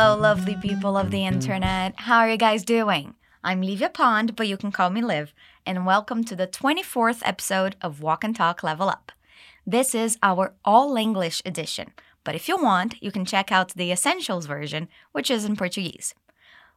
Hello, lovely people of the internet. How are you guys doing? I'm Livia Pond, but you can call me Liv, and welcome to the 24th episode of Walk and Talk Level Up. This is our all English edition, but if you want, you can check out the Essentials version, which is in Portuguese.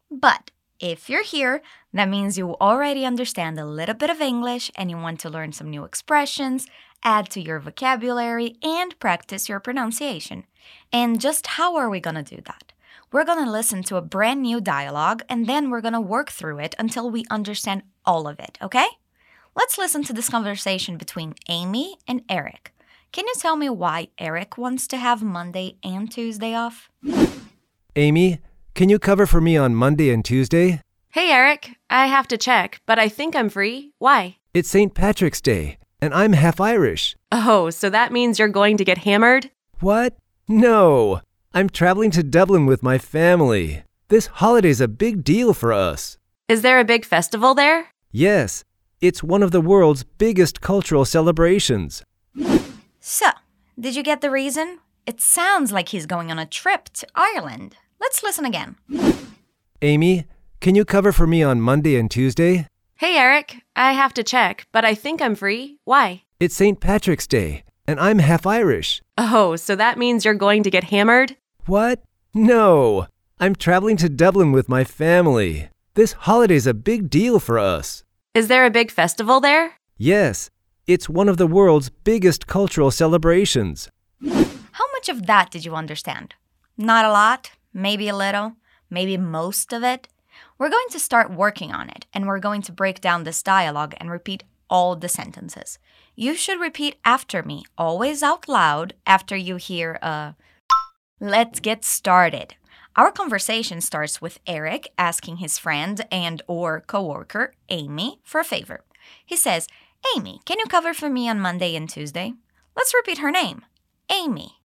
But if you're here, that means you already understand a little bit of English and you want to learn some new expressions, add to your vocabulary, and practice your pronunciation. And just how are we going to do that? We're going to listen to a brand new dialogue and then we're going to work through it until we understand all of it, okay? Let's listen to this conversation between Amy and Eric. Can you tell me why Eric wants to have Monday and Tuesday off? Amy, can you cover for me on Monday and Tuesday? Hey, Eric. I have to check, but I think I'm free. Why? It's St. Patrick's Day, and I'm half Irish. Oh, so that means you're going to get hammered? What? No. I'm traveling to Dublin with my family. This holiday's a big deal for us. Is there a big festival there? Yes, it's one of the world's biggest cultural celebrations. So, did you get the reason? It sounds like he's going on a trip to Ireland. Let's listen again. Amy, can you cover for me on Monday and Tuesday? Hey, Eric. I have to check, but I think I'm free. Why? It's St. Patrick's Day, and I'm half Irish. Oh, so that means you're going to get hammered? What? No. I'm traveling to Dublin with my family. This holiday's a big deal for us. Is there a big festival there? Yes, it's one of the world's biggest cultural celebrations. How much of that did you understand? Not a lot, maybe a little, maybe most of it. We're going to start working on it and we're going to break down this dialogue and repeat all the sentences. You should repeat after me, always out loud, after you hear a. Let's get started. Our conversation starts with Eric asking his friend and or coworker Amy for a favor. He says, "Amy, can you cover for me on Monday and Tuesday?" Let's repeat her name. Amy.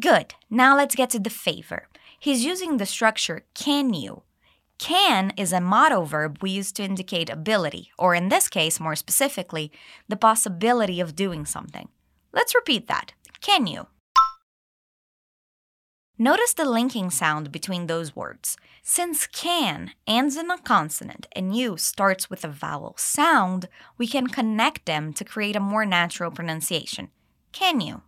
Good. Now let's get to the favor. He's using the structure can you. Can is a modal verb we use to indicate ability, or in this case, more specifically, the possibility of doing something. Let's repeat that. Can you? Notice the linking sound between those words. Since can ends in a consonant and you starts with a vowel sound, we can connect them to create a more natural pronunciation. Can you?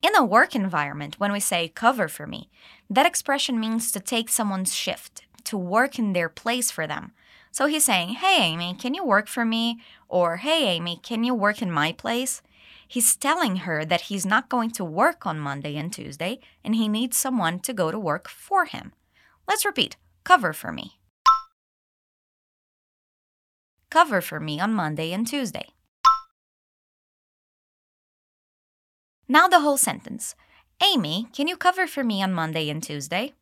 In a work environment, when we say cover for me, that expression means to take someone's shift, to work in their place for them. So he's saying, Hey, Amy, can you work for me? Or, Hey, Amy, can you work in my place? He's telling her that he's not going to work on Monday and Tuesday and he needs someone to go to work for him. Let's repeat cover for me. Cover for me on Monday and Tuesday. Now the whole sentence. Amy, can you cover for me on Monday and Tuesday?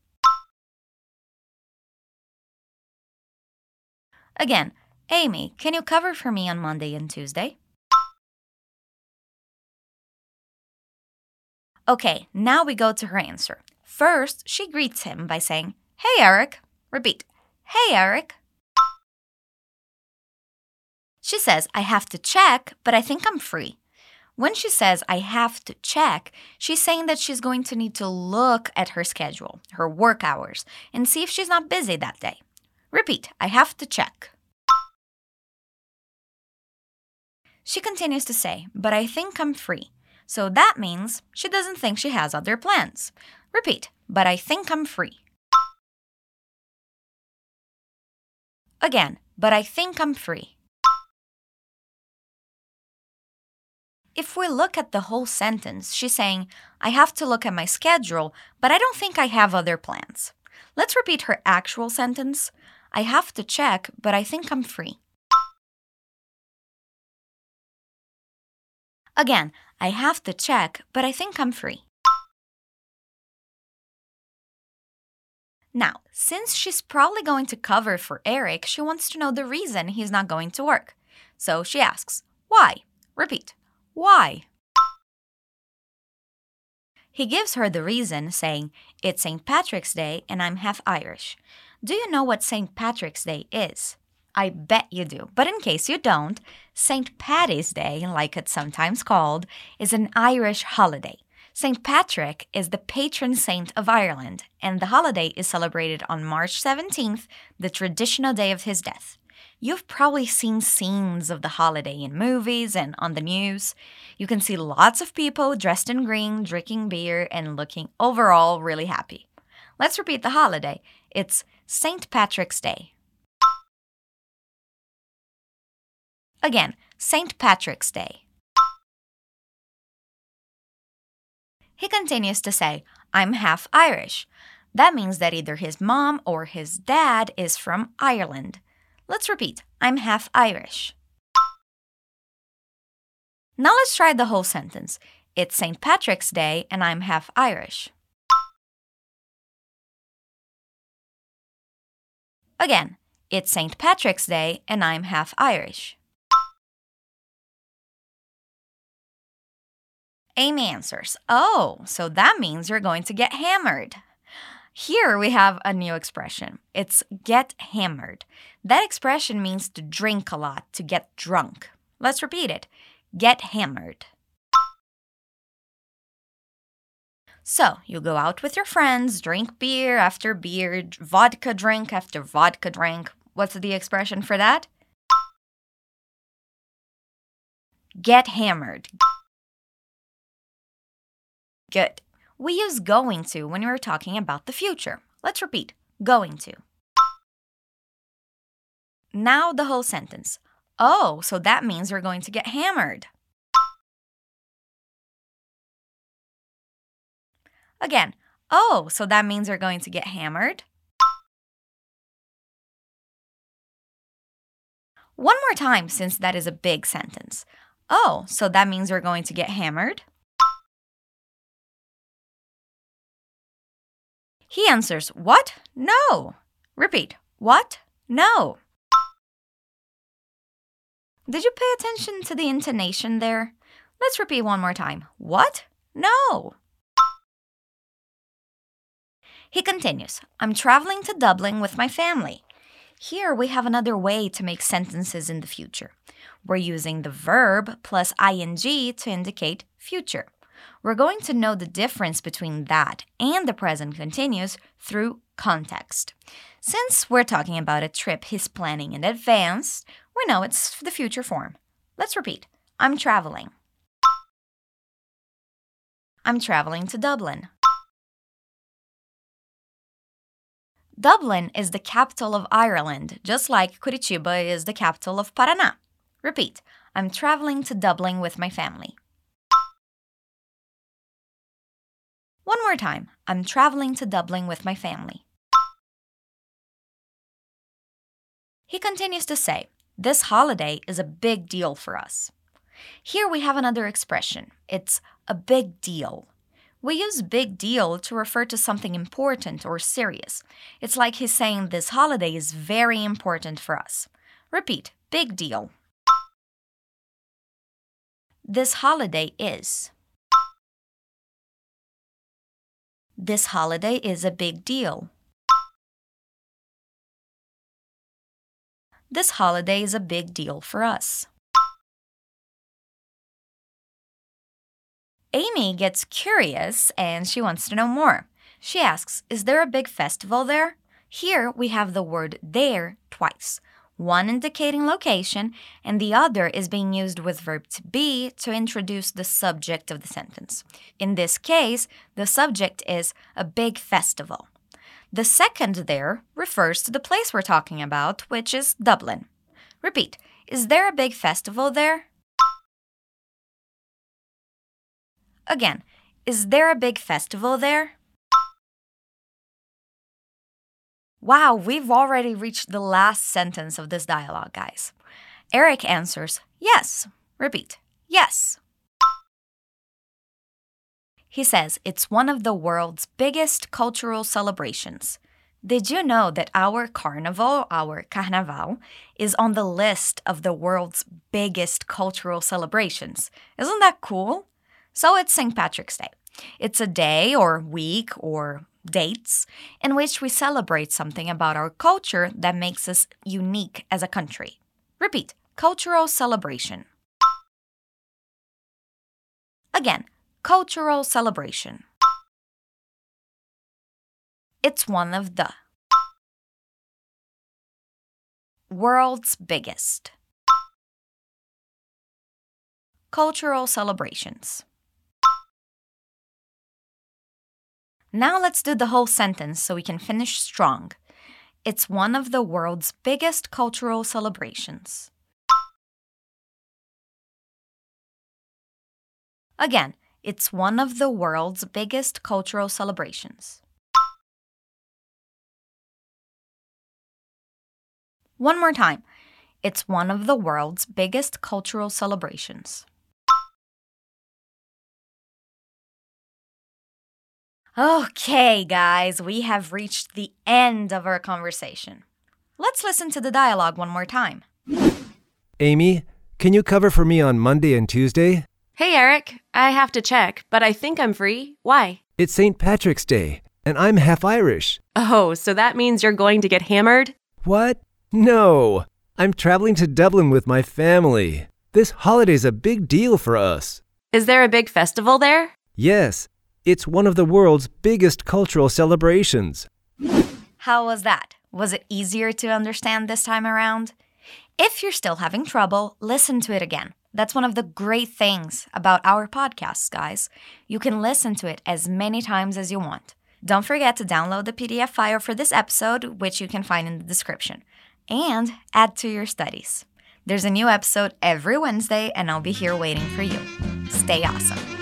Again, Amy, can you cover for me on Monday and Tuesday? Okay, now we go to her answer. First, she greets him by saying, Hey, Eric. Repeat, Hey, Eric. She says, I have to check, but I think I'm free. When she says, I have to check, she's saying that she's going to need to look at her schedule, her work hours, and see if she's not busy that day. Repeat, I have to check. She continues to say, But I think I'm free. So that means she doesn't think she has other plans. Repeat, But I think I'm free. Again, But I think I'm free. If we look at the whole sentence, she's saying, I have to look at my schedule, but I don't think I have other plans. Let's repeat her actual sentence. I have to check, but I think I'm free. Again, I have to check, but I think I'm free. Now, since she's probably going to cover for Eric, she wants to know the reason he's not going to work. So she asks, Why? Repeat, why? He gives her the reason, saying, It's St. Patrick's Day and I'm half Irish. Do you know what St. Patrick's Day is? I bet you do. But in case you don't, St. Paddy's Day, like it's sometimes called, is an Irish holiday. St. Patrick is the patron saint of Ireland, and the holiday is celebrated on March 17th, the traditional day of his death. You've probably seen scenes of the holiday in movies and on the news. You can see lots of people dressed in green, drinking beer, and looking overall really happy. Let's repeat the holiday. It's St. Patrick's Day. Again, St. Patrick's Day. He continues to say, I'm half Irish. That means that either his mom or his dad is from Ireland. Let's repeat I'm half Irish. Now let's try the whole sentence. It's St. Patrick's Day and I'm half Irish. Again, it's St. Patrick's Day and I'm half Irish. Amy answers, Oh, so that means you're going to get hammered. Here we have a new expression. It's get hammered. That expression means to drink a lot, to get drunk. Let's repeat it get hammered. So, you go out with your friends, drink beer after beer, vodka drink after vodka drink. What's the expression for that? Get hammered. Good. We use going to when we're talking about the future. Let's repeat going to. Now the whole sentence. Oh, so that means we're going to get hammered. Again, oh, so that means we're going to get hammered. One more time, since that is a big sentence. Oh, so that means we're going to get hammered. He answers, What? No. Repeat, What? No. Did you pay attention to the intonation there? Let's repeat one more time. What? No. He continues, I'm traveling to Dublin with my family. Here we have another way to make sentences in the future. We're using the verb plus ing to indicate future. We're going to know the difference between that and the present continuous through context. Since we're talking about a trip he's planning in advance, we know it's the future form. Let's repeat I'm traveling. I'm traveling to Dublin. Dublin is the capital of Ireland, just like Curitiba is the capital of Paraná. Repeat I'm traveling to Dublin with my family. One more time. I'm traveling to Dublin with my family. He continues to say, This holiday is a big deal for us. Here we have another expression. It's a big deal. We use big deal to refer to something important or serious. It's like he's saying this holiday is very important for us. Repeat, big deal. This holiday is. This holiday is a big deal. This holiday is a big deal for us. Amy gets curious and she wants to know more. She asks, Is there a big festival there? Here we have the word there twice one indicating location, and the other is being used with verb to be to introduce the subject of the sentence. In this case, the subject is a big festival. The second there refers to the place we're talking about, which is Dublin. Repeat, is there a big festival there? Again, is there a big festival there? Wow, we've already reached the last sentence of this dialogue, guys. Eric answers, Yes. Repeat, Yes. He says it's one of the world's biggest cultural celebrations. Did you know that our carnival, our carnaval, is on the list of the world's biggest cultural celebrations? Isn't that cool? So it's St. Patrick's Day. It's a day or week or dates in which we celebrate something about our culture that makes us unique as a country. Repeat cultural celebration. Again, Cultural celebration. It's one of the world's biggest cultural celebrations. Now let's do the whole sentence so we can finish strong. It's one of the world's biggest cultural celebrations. Again, it's one of the world's biggest cultural celebrations. One more time. It's one of the world's biggest cultural celebrations. Okay, guys, we have reached the end of our conversation. Let's listen to the dialogue one more time. Amy, can you cover for me on Monday and Tuesday? Hey, Eric. I have to check, but I think I'm free. Why? It's St. Patrick's Day, and I'm half Irish. Oh, so that means you're going to get hammered? What? No. I'm traveling to Dublin with my family. This holiday's a big deal for us. Is there a big festival there? Yes, it's one of the world's biggest cultural celebrations. How was that? Was it easier to understand this time around? If you're still having trouble, listen to it again. That's one of the great things about our podcasts, guys. You can listen to it as many times as you want. Don't forget to download the PDF file for this episode, which you can find in the description, and add to your studies. There's a new episode every Wednesday, and I'll be here waiting for you. Stay awesome.